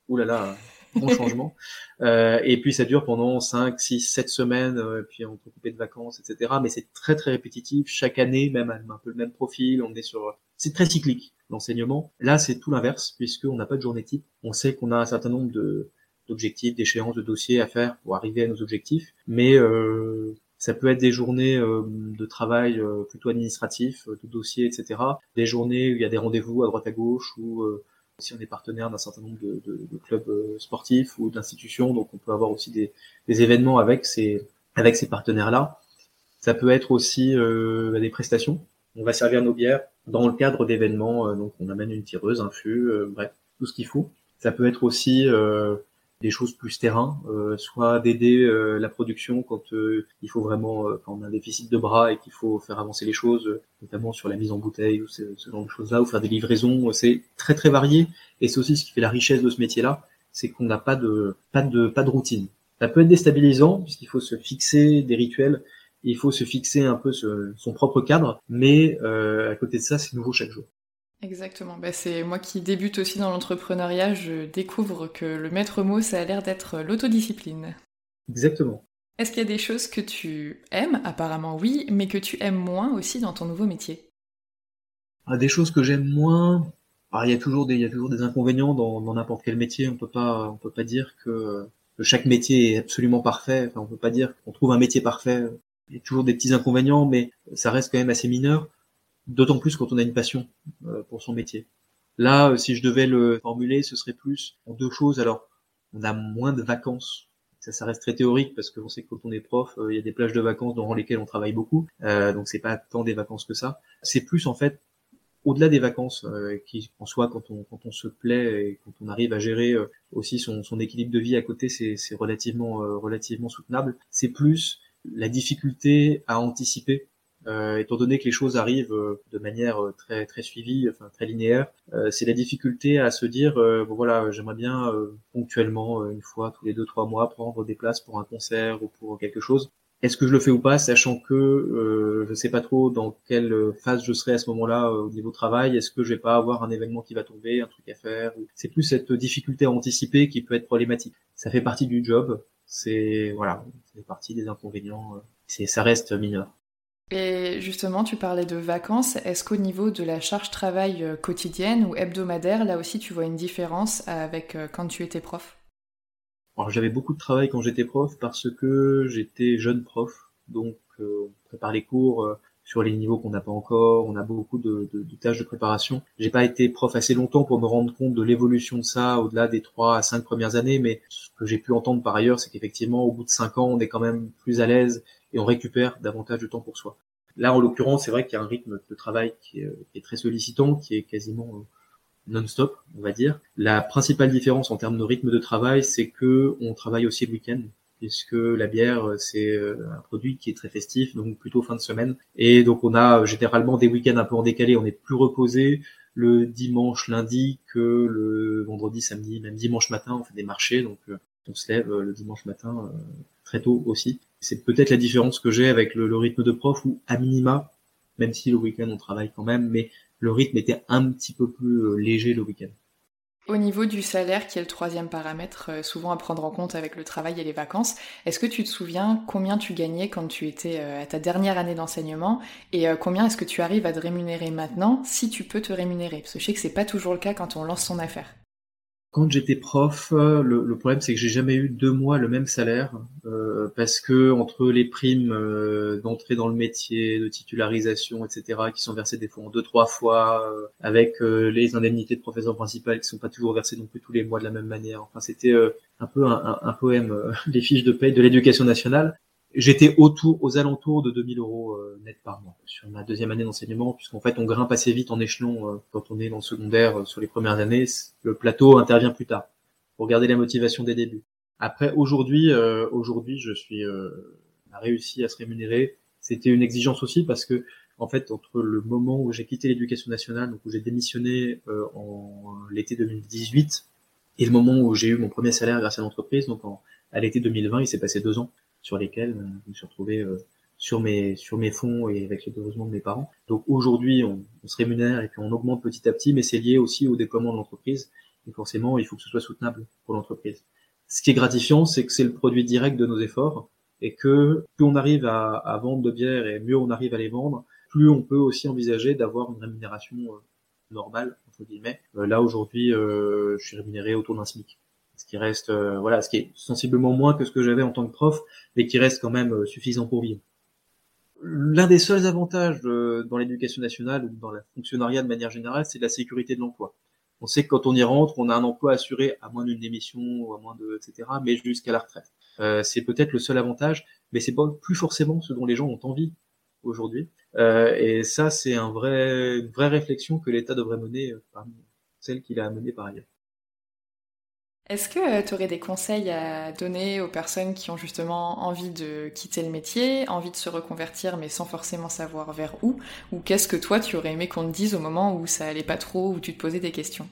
Ouh là là, bon changement. Euh, et puis ça dure pendant 5, 6, 7 semaines, euh, puis on peut couper de vacances, etc. Mais c'est très très répétitif. Chaque année, même un peu le même profil. On est sur, c'est très cyclique l'enseignement. Là, c'est tout l'inverse puisqu'on n'a pas de journée type. On sait qu'on a un certain nombre de d'objectifs, d'échéances, de dossiers à faire pour arriver à nos objectifs. Mais euh, ça peut être des journées euh, de travail euh, plutôt administratif, de dossiers, etc. Des journées où il y a des rendez-vous à droite à gauche, où si on est partenaire d'un certain nombre de, de, de clubs euh, sportifs ou d'institutions, donc on peut avoir aussi des, des, événements avec ces, avec ces partenaires-là. Ça peut être aussi euh, bah, des prestations. On va servir nos bières dans le cadre d'événements, euh, donc on amène une tireuse, un fût, euh, bref, tout ce qu'il faut. Ça peut être aussi des choses plus terrain, euh, soit d'aider euh, la production quand euh, il faut vraiment, quand on a un déficit de bras et qu'il faut faire avancer les choses, notamment sur la mise en bouteille ou ce, genre de choses-là, ou faire des livraisons. C'est très très varié et c'est aussi ce qui fait la richesse de ce métier-là, c'est qu'on n'a pas de pas de pas de routine. Ça peut être déstabilisant puisqu'il faut se fixer des rituels, il faut se fixer un peu son propre cadre, mais à côté de ça, c'est nouveau chaque jour. Exactement. Bah, c'est moi qui débute aussi dans l'entrepreneuriat, je découvre que le maître mot, ça a l'air d'être l'autodiscipline. Exactement. Est-ce qu'il y a des choses que tu aimes Apparemment oui, mais que tu aimes moins aussi dans ton nouveau métier? Ah, Des choses que j'aime moins? Ah, il y a toujours des, il y a toujours des inconvénients dans n'importe quel métier. On peut pas, on peut pas dire que, chaque métier est absolument parfait. Enfin, on peut pas dire qu'on trouve un métier parfait. Il y a toujours des petits inconvénients, mais ça reste quand même assez mineur. D'autant plus quand on a une passion euh, pour son métier. Là, euh, si je devais le formuler, ce serait plus en deux choses. Alors, on a moins de vacances. Ça, ça reste très théorique parce qu'on sait que quand on est prof, euh, il y a des plages de vacances dans lesquelles on travaille beaucoup. Euh, donc, c'est pas tant des vacances que ça. C'est plus en fait au-delà des vacances, qui en soi, quand on quand on se plaît et quand on arrive à gérer aussi son, son équilibre de vie à côté, c'est relativement relativement soutenable. C'est plus la difficulté à anticiper euh, étant donné que les choses arrivent euh, de manière euh, très très suivie, enfin très linéaire, c'est la difficulté à se dire bon voilà j'aimerais bien ponctuellement une fois tous les deux trois mois prendre des places pour un concert ou pour quelque chose. Est-ce que je le fais ou pas, sachant que euh, je sais pas trop dans quelle phase je serai à ce moment-là au niveau travail. Est-ce que je vais pas avoir un événement qui va tomber, un truc à faire C'est plus cette difficulté à anticiper qui peut être problématique. Ça fait partie du job. C'est voilà, c'est partie des inconvénients. C'est ça reste mineur. Et justement, tu parlais de vacances. Est-ce qu'au niveau de la charge travail euh, quotidienne ou hebdomadaire, là aussi, tu vois une différence avec euh, quand tu étais prof? Alors, j'avais beaucoup de travail quand j'étais prof parce que j'étais jeune prof. Donc, euh, on prépare les cours sur les niveaux qu'on n'a pas encore. On a beaucoup de, de, de tâches de préparation. J'ai pas été prof assez longtemps pour me rendre compte de l'évolution de ça au-delà des trois à cinq premières années. Mais ce que j'ai pu entendre par ailleurs, c'est qu'effectivement, au bout de cinq ans, on est quand même plus à l'aise et on récupère davantage de temps pour soi. Là, en l'occurrence, c'est vrai qu'il y a un rythme de travail qui est, très sollicitant, qui est quasiment euh, non-stop, on va dire. La principale différence en termes de rythme de travail, c'est que on travaille aussi le week-end, puisque la bière, euh, c'est euh, un produit qui est très festif, donc plutôt fin de semaine. Et donc, on a généralement des week-ends un peu en décalé, on est plus reposé le dimanche, lundi que le vendredi, samedi, même dimanche matin, on fait des marchés, donc on se lève le dimanche matin très tôt aussi. C'est peut-être la différence que j'ai avec le, rythme de prof où, à minima, même si le week-end on travaille quand même, mais le rythme était un petit peu plus léger le week-end. Au niveau du salaire, qui est le troisième paramètre, euh, souvent à prendre en compte avec le travail et les vacances, est-ce que tu te souviens combien tu gagnais quand tu étais euh, à ta dernière année d'enseignement et euh, combien est-ce que tu arrives à te rémunérer maintenant si tu peux te rémunérer? Parce que je sais que c'est pas toujours le cas quand on lance son affaire. Quand j'étais prof, euh, le, problème c'est que j'ai jamais eu deux mois le même salaire euh, parce que entre les primes euh, d'entrée dans le métier, de titularisation, etc., qui sont versées des fois en deux trois fois, avec les indemnités de professeur principal qui sont pas toujours versées non plus tous les mois de la même manière. Enfin, c'était un peu un, un poème, les fiches de paye de l'éducation nationale j'étais autour, aux alentours de 2000 euros euh, net par mois sur ma deuxième année d'enseignement, puisqu'en fait on grimpe assez vite en échelon euh, quand on est dans le secondaire euh, sur les premières années. Le plateau intervient plus tard pour garder la motivation des débuts. Après aujourd'hui, aujourd'hui je suis réussi à se rémunérer. C'était une exigence aussi parce que en fait entre le moment où j'ai quitté l'éducation nationale, donc où j'ai démissionné en l'été 2018, et le moment où j'ai eu mon premier salaire grâce à l'entreprise, donc en, à l'été 2020, il s'est passé deux ans sur lesquels euh, je me suis retrouvé euh, sur mes sur mes fonds et avec le de mes parents. Donc aujourd'hui, on, se rémunère et puis on augmente petit à petit, mais c'est lié aussi au déploiement de l'entreprise. Et forcément, il faut que ce soit soutenable pour l'entreprise. Ce qui est gratifiant, c'est que c'est le produit direct de nos efforts et que plus on arrive à, à, vendre de bière et mieux on arrive à les vendre, plus on peut aussi envisager d'avoir une rémunération euh, normale entre guillemets. là aujourd'hui, je suis rémunéré autour d'un SMIC qui reste euh, voilà, ce qui est sensiblement moins que ce que j'avais en tant que prof, mais qui reste quand même euh, suffisant pour vivre. L'un des seuls avantages dans l'éducation nationale ou dans la fonctionnariat de manière générale, c'est la sécurité de l'emploi. On sait que quand on y rentre, on a un emploi assuré à moins d'une démission ou à moins de etc. Mais jusqu'à la retraite. Euh, c'est peut-être le seul avantage, mais c'est pas plus forcément ce dont les gens ont envie aujourd'hui. Euh, et ça, c'est un vrai, une vraie réflexion que l'État devrait mener parmi celle qu'il a menée par ailleurs. Est-ce que euh, tu aurais des conseils à donner aux personnes qui ont justement envie de quitter le métier, envie de se reconvertir mais sans forcément savoir vers où? Ou qu'est-ce que toi tu aurais aimé qu'on te dise au moment où ça allait pas trop, où tu te posais des questions?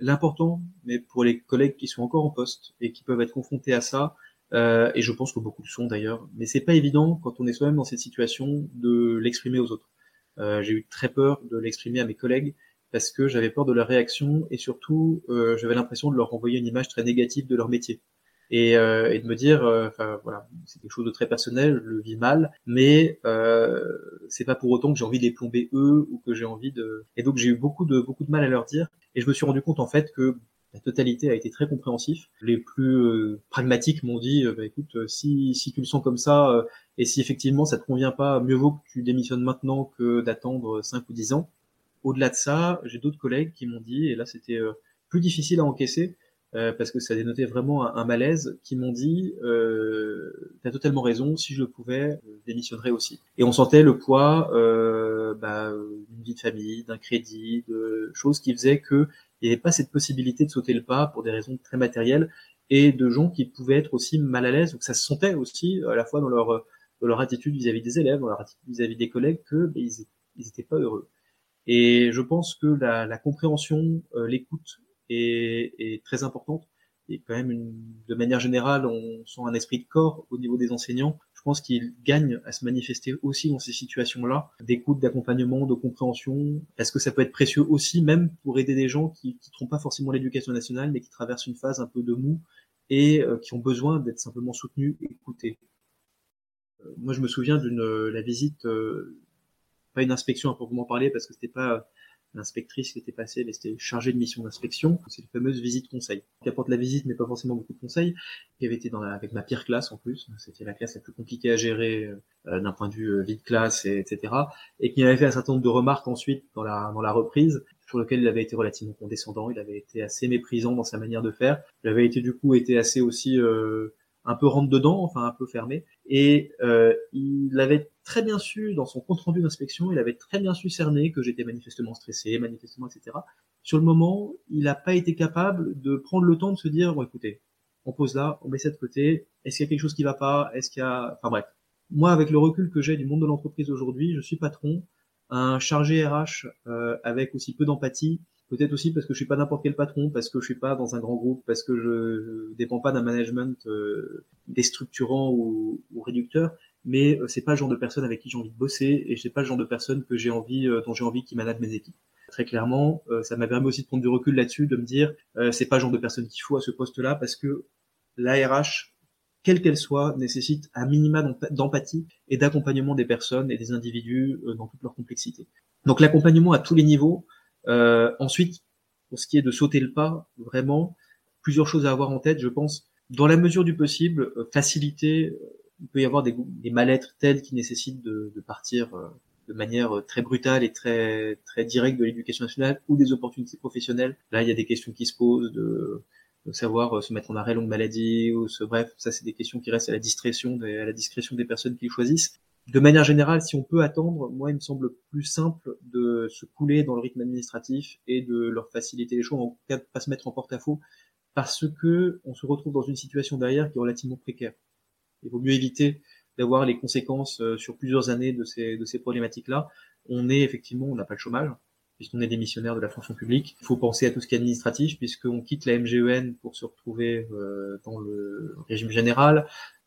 L'important, mais pour les collègues qui sont encore en poste et qui peuvent être confrontés à ça, euh, et je pense que beaucoup le sont d'ailleurs, mais c'est pas évident quand on est soi-même dans cette situation de l'exprimer aux autres. Euh, j'ai eu très peur de l'exprimer à mes collègues parce que j'avais peur de leur réaction et surtout euh, j'avais l'impression de leur envoyer une image très négative de leur métier et, euh, et de me dire euh, enfin voilà c'est quelque chose de très personnel je le vis mal mais euh, c'est pas pour autant que j'ai envie de les plomber eux ou que j'ai envie de et donc j'ai eu beaucoup de beaucoup de mal à leur dire et je me suis rendu compte en fait que la totalité a été très compréhensif. Les plus euh, pragmatiques m'ont dit, bah, écoute, si, si tu le sens comme ça, et si effectivement ça te convient pas, mieux vaut que tu démissionnes maintenant que d'attendre 5 ou 10 ans. Au-delà de ça, j'ai d'autres collègues qui m'ont dit, et là c'était euh, plus difficile à encaisser, euh, parce que ça dénotait vraiment un, malaise, qui m'ont dit euh, T'as totalement raison, si je pouvais, je démissionnerais aussi. Et on sentait le poids euh, bah, d'une vie de famille, d'un crédit, de choses qui faisaient qu'il n'y avait pas cette possibilité de sauter le pas pour des raisons très matérielles, et de gens qui pouvaient être aussi mal à l'aise, donc ça se sentait aussi à la fois dans leur, dans leur attitude vis-à-vis des élèves, dans leur attitude vis-à-vis des collègues, que bah, ils, ils étaient pas heureux. Et je pense que la, la compréhension, euh, l'écoute est, est, très importante. Et quand même, une, de manière générale, on sent un esprit de corps au niveau des enseignants. Je pense qu'ils gagnent à se manifester aussi dans ces situations-là, d'écoute, d'accompagnement, de compréhension. Est-ce que ça peut être précieux aussi, même pour aider des gens qui ne pas forcément l'éducation nationale, mais qui traversent une phase un peu de mou et euh, qui ont besoin d'être simplement soutenus, écoutés. Euh, moi, je me souviens d'une la visite pas une inspection à proprement parler parce que c'était pas l'inspectrice qui était passée, mais c'était chargée de mission d'inspection. C'est une fameuse visite conseil. Qui apporte la visite, mais pas forcément beaucoup de conseils. Qui avait été dans la, avec ma pire classe en plus. C'était la classe la plus compliquée à gérer euh, d'un point de vue euh, vie de classe, et, etc. Et qui avait fait un certain nombre de remarques ensuite dans la, dans la reprise sur lequel il avait été relativement condescendant, il avait été assez méprisant dans sa manière de faire. Il avait été du coup été assez aussi euh, un peu rentre dedans, enfin un peu fermé. Et euh, il avait très bien su, dans son compte rendu d'inspection, il avait très bien su cerner que j'étais manifestement stressé, manifestement, etc. Sur le moment, il n'a pas été capable de prendre le temps de se dire, bon écoutez, on pose là, on met ça de côté, est-ce qu'il y a quelque chose qui va pas, est-ce qu'il y a... Enfin bref. Moi, avec le recul que j'ai du monde de l'entreprise aujourd'hui, je suis patron, un chargé RH euh, avec aussi peu d'empathie, Peut-être aussi parce que je suis pas n'importe quel patron, parce que je suis pas dans un grand groupe, parce que je, dépends pas d'un management euh, déstructurant ou, ou, réducteur, mais c'est pas le genre de personne avec qui j'ai envie de bosser et c'est pas le genre de personne que j'ai envie, dont j'ai envie qui manage mes équipes. Très clairement, ça m'a permis aussi de prendre du recul là-dessus, de me dire, c'est pas le genre de personne qu'il faut à ce poste-là parce que l'ARH quelle qu'elle soit, nécessite un minima d'empathie et d'accompagnement des personnes et des individus euh, dans toute leur complexité. Donc l'accompagnement à tous les niveaux. Euh, ensuite, pour ce qui est de sauter le pas, vraiment, plusieurs choses à avoir en tête, je pense. Dans la mesure du possible, euh, faciliter, il peut y avoir des, des mal-être tels qui nécessitent de, de partir de manière très brutale et très très directe de l'éducation nationale ou des opportunités professionnelles. Là, il y a des questions qui se posent de savoir euh, se mettre en arrêt longue maladie ou ce bref, ça c'est des questions qui restent à la discrétion des, à la discrétion des personnes qui choisissent. De manière générale, si on peut attendre, moi il me semble plus simple de se couler dans le rythme administratif et de leur faciliter les choses, en cas de pas se mettre en porte-à-faux, parce que on se retrouve dans une situation derrière qui est relativement précaire. Il vaut mieux éviter d'avoir les conséquences euh, sur plusieurs années de ces, de ces problématiques-là. On est effectivement, on n'a pas le chômage, puisqu'on est des missionnaires de la fonction publique. Il faut penser à tout ce qui est administratif, puisqu'on quitte la MGEN pour se retrouver euh, dans le régime général.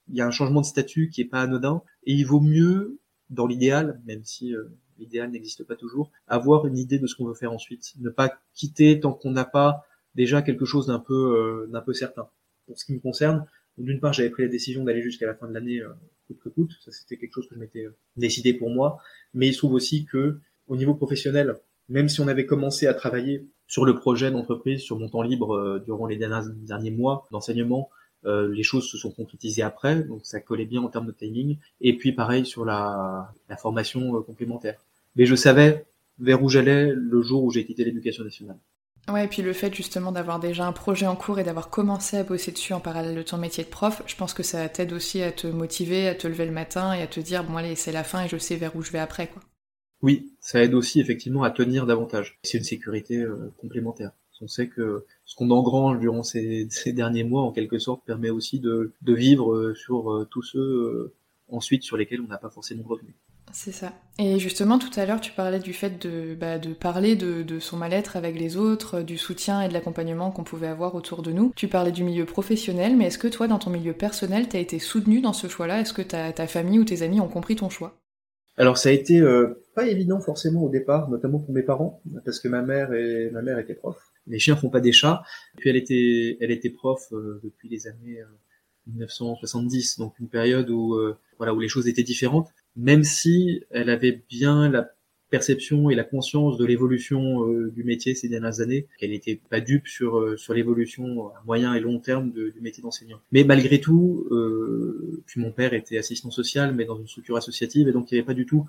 Il y a un changement de statut qui est pas anodin, et il vaut mieux, dans l'idéal, même si euh, l'idéal n'existe pas toujours, avoir une idée de ce qu'on veut faire ensuite. Ne pas quitter tant qu'on n'a pas déjà quelque chose d'un peu, euh, d'un peu certain. Pour ce qui me concerne, d'une part, j'avais pris la décision d'aller jusqu'à la fin de l'année coûte que coûte. Ça, c'était quelque chose que je m'étais décidé pour moi. Mais il se trouve aussi que, au niveau professionnel, même si on avait commencé à travailler sur le projet d'entreprise, sur mon temps libre euh, durant les derniers mois d'enseignement, euh, les choses se sont concrétisées après, donc ça collait bien en termes de timing. Et puis pareil sur la, formation euh, complémentaire. Mais je savais vers où j'allais le jour où j'ai quitté l'éducation nationale. Ouais, et puis le fait justement d'avoir déjà un projet en cours et d'avoir commencé à bosser dessus en parallèle de ton métier de prof, je pense que ça t'aide aussi à te motiver, à te lever le matin et à te dire bon allez c'est la fin et je sais vers où je vais après quoi. Oui, ça aide aussi effectivement à tenir davantage. C'est une sécurité euh, complémentaire. On sait que ce qu'on engrange durant ces, derniers mois, en quelque sorte, permet aussi de, vivre euh, sur euh, tous ceux ensuite sur lesquels on n'a pas forcément de revenus. C'est ça. Et justement, tout à l'heure, tu parlais du fait de, bah, de parler de, de son mal-être avec les autres, du soutien et de l'accompagnement qu'on pouvait avoir autour de nous. Tu parlais du milieu professionnel, mais est-ce que toi, dans ton milieu personnel, t'as été soutenu dans ce choix-là? Est-ce que ta, ta famille ou tes amis ont compris ton choix? Alors ça a été euh, pas évident forcément au départ, notamment pour mes parents, parce que ma mère et ma mère étaient prof. Les chiens font pas des chats. Et puis elle était, elle était prof euh, depuis les années 1970, euh, donc une période où voilà où les choses étaient différentes. Même si elle avait bien la perception et la conscience de l'évolution euh, du métier ces dernières années, qu'elle n'était pas dupe sur euh, sur l'évolution à moyen et long terme du métier d'enseignant. Mais malgré tout, euh, puis mon père était assistant social, mais dans une structure associative, et donc il n'y avait pas du tout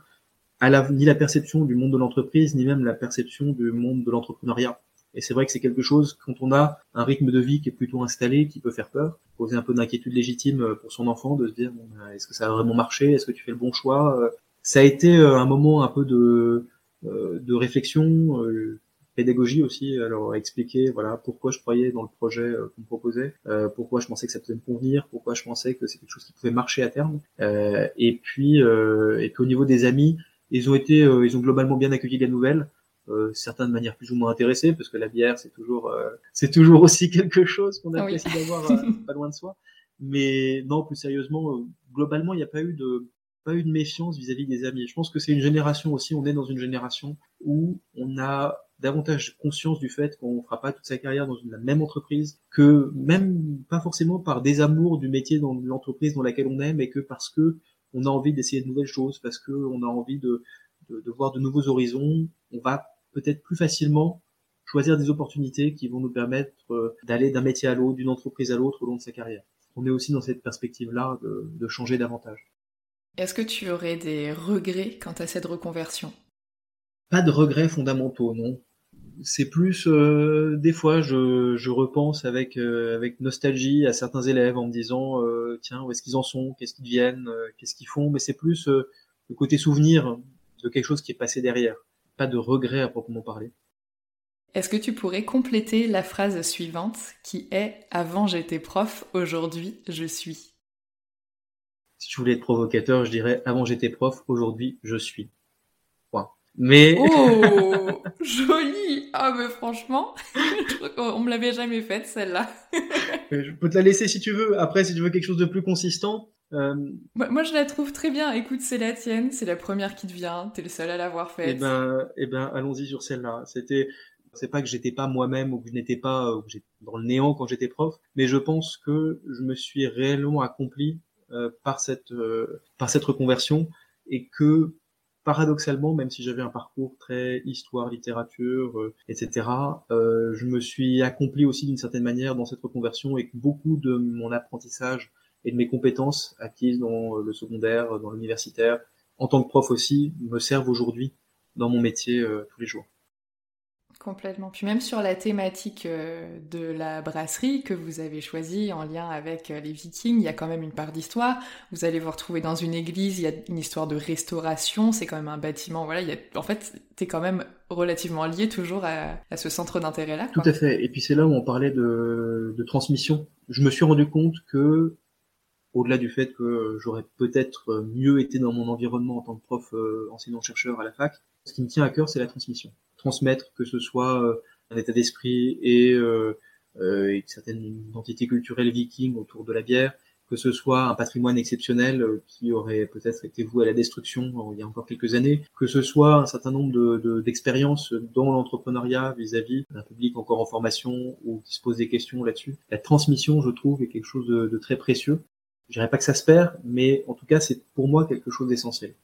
à la, ni la perception du monde de l'entreprise, ni même la perception du monde de l'entrepreneuriat. Et c'est vrai que c'est quelque chose, quand on a un rythme de vie qui est plutôt installé, qui peut faire peur, poser un peu d'inquiétude légitime pour son enfant, de se dire, bon, est-ce que ça va vraiment marcher Est-ce que tu fais le bon choix? Ça a été euh, un moment un peu de, euh, de réflexion, euh, pédagogie aussi, alors expliquer voilà pourquoi je croyais dans le projet qu'on me proposait, pourquoi je pensais que ça pouvait me convenir, pourquoi je pensais que c'est quelque chose qui pouvait marcher à terme. et puis et puis au niveau des amis, ils ont été ils ont globalement bien accueilli la nouvelle. Euh, certains de manière plus ou moins intéressée parce que la bière c'est toujours c'est toujours aussi quelque chose qu'on apprécie d'avoir pas loin de soi mais non plus sérieusement globalement il n'y a pas eu de pas eu de méfiance vis-à-vis des amis. Je pense que c'est une génération aussi, on est dans une génération où on a davantage conscience du fait qu'on ne fera pas toute sa carrière dans une, la même entreprise, que même pas forcément par désamour du métier dans l'entreprise dans laquelle on est, mais que parce que on a envie d'essayer de nouvelles choses, parce que on a envie de, de, de voir de nouveaux horizons, on va peut-être plus facilement choisir des opportunités qui vont nous permettre euh, d'aller d'un métier à l'autre, d'une entreprise à l'autre au long de sa carrière. On est aussi dans cette perspective-là de, de changer davantage. Est-ce que tu aurais des regrets quant à cette reconversion? Pas de regrets fondamentaux, non. C'est plus euh, des fois je, je repense avec euh, avec nostalgie à certains élèves en me disant euh, tiens où est-ce qu'ils en sont, qu'est-ce qu'ils deviennent, qu'est-ce qu'ils font, mais c'est plus le côté souvenir de quelque chose qui est passé derrière, pas de regrets à proprement parler. Est-ce que tu pourrais compléter la phrase suivante qui est Avant j'étais prof, aujourd'hui je suis si je voulais être provocateur, je dirais avant j'étais prof, aujourd'hui je suis. Point. Mais oh joli ah mais franchement on me l'avait jamais faite celle-là. je peux te la laisser si tu veux. Après si tu veux quelque chose de plus consistant, Euh, moi, je la trouve très bien. Écoute, c'est la tienne, c'est la première qui te vient. T'es le seul à l'avoir faite. Eh ben, eh ben, allons-y sur celle-là. C'était, c'est pas que j'étais pas moi-même ou que je n'étais pas ou que j'étais dans le néant quand j'étais prof, mais je pense que je me suis réellement accompli euh, par cette euh, par cette reconversion et que paradoxalement, même si j'avais un parcours très histoire, littérature, euh, etc., euh, je me suis accompli aussi d'une certaine manière dans cette reconversion et que beaucoup de mon apprentissage et de mes compétences acquises dans le secondaire, dans l'universitaire, en tant que prof aussi, me servent aujourd'hui dans mon métier euh, tous les jours. Complètement. Puis même sur la thématique euh, de la brasserie que vous avez choisie en lien avec euh, les Vikings, il y a quand même une part d'histoire. Vous allez vous retrouver dans une église, il y a une histoire de restauration, c'est quand même un bâtiment. Voilà, il y a... en fait, t'es quand même relativement lié toujours à, ce centre d'intérêt-là. Tout à fait. Et puis c'est là où on parlait de, de transmission. Je me suis rendu compte que au-delà du fait que j'aurais peut-être mieux été dans mon environnement en tant que prof euh, enseignant-chercheur à la fac, ce qui me tient à cœur, c'est la transmission transmettre, que ce soit euh, un état d'esprit et euh, une certaine identité culturelle viking autour de la bière, que ce soit un patrimoine exceptionnel qui aurait peut-être été voué à la destruction il y a encore quelques années, que ce soit un certain nombre d'expériences de, dans l'entrepreneuriat vis-à-vis d'un public encore en formation ou qui se pose des questions là-dessus. La transmission, je trouve, est quelque chose de, de très précieux. Je dirais pas que ça se perd, mais en tout cas, c'est pour moi quelque chose d'essentiel.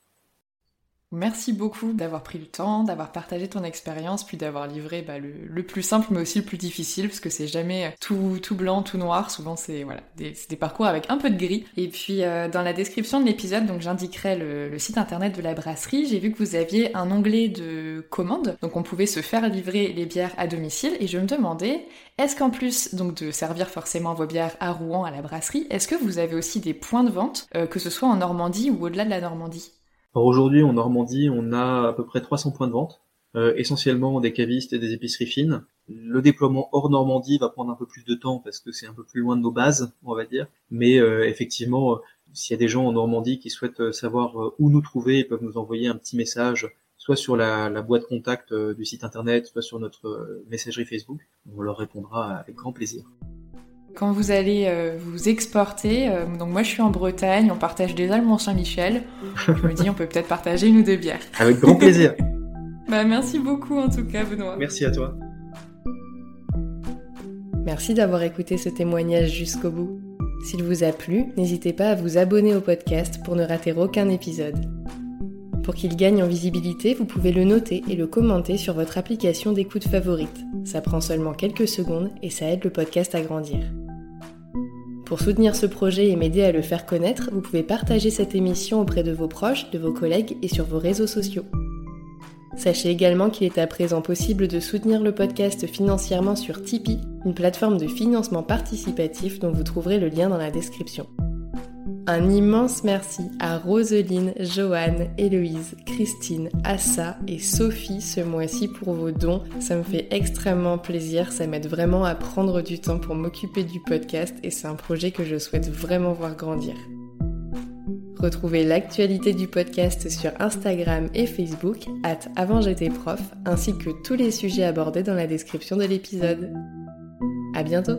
Merci beaucoup d'avoir pris le temps, d'avoir partagé ton expérience, puis d'avoir livré bah, le, plus simple mais aussi le plus difficile, parce que c'est jamais tout, blanc, tout noir. Souvent c'est des, parcours avec un peu de gris. Et puis euh, dans la description de l'épisode, donc j'indiquerai le, site internet de la brasserie. J'ai vu que vous aviez un onglet de commande, donc on pouvait se faire livrer les bières à domicile. Et je me demandais, est-ce qu'en plus donc de servir forcément vos bières à Rouen à la brasserie, est-ce que vous avez aussi des points de vente, euh, que ce soit en Normandie ou au-delà de la Normandie? Aujourd'hui, en Normandie, on a à peu près 300 points de vente, euh, essentiellement des cavistes et des épiceries fines. Le déploiement hors Normandie va prendre un peu plus de temps parce que c'est un peu plus loin de nos bases, on va dire. Mais euh, effectivement, euh, s'il y a des gens en Normandie qui souhaitent savoir où nous trouver, ils peuvent nous envoyer un petit message, soit sur la, la boîte contact du site internet, soit sur notre messagerie Facebook. On leur répondra avec grand plaisir. Quand vous allez euh, vous exporter, euh, donc moi je suis en Bretagne, on partage déjà le Mont-Saint-Michel. Je me dis on peut peut-être partager une ou deux bières. Avec grand plaisir. bah merci beaucoup en tout cas Benoît. Merci à toi. Merci d'avoir écouté ce témoignage jusqu'au bout. S'il vous a plu, n'hésitez pas à vous abonner au podcast pour ne rater aucun épisode. Pour qu'il gagne en visibilité, vous pouvez le noter et le commenter sur votre application d'écoute favorite. Ça prend seulement quelques secondes et ça aide le podcast à grandir. Pour soutenir ce projet et m'aider à le faire connaître, vous pouvez partager cette émission auprès de vos proches, de vos collègues et sur vos réseaux sociaux. Sachez également qu'il est à présent possible de soutenir le podcast financièrement sur Tipeee, une plateforme de financement participatif dont vous trouverez le lien dans la description. Un immense merci à Roseline, Joanne, Héloïse, Christine, Assa et Sophie ce mois-ci pour vos dons. Ça me fait extrêmement plaisir, ça m'aide vraiment à prendre du temps pour m'occuper du podcast et c'est un projet que je souhaite vraiment voir grandir. Retrouvez l'actualité du podcast sur Instagram et Facebook, at avant j'étais prof, ainsi que tous les sujets abordés dans la description de l'épisode. À bientôt!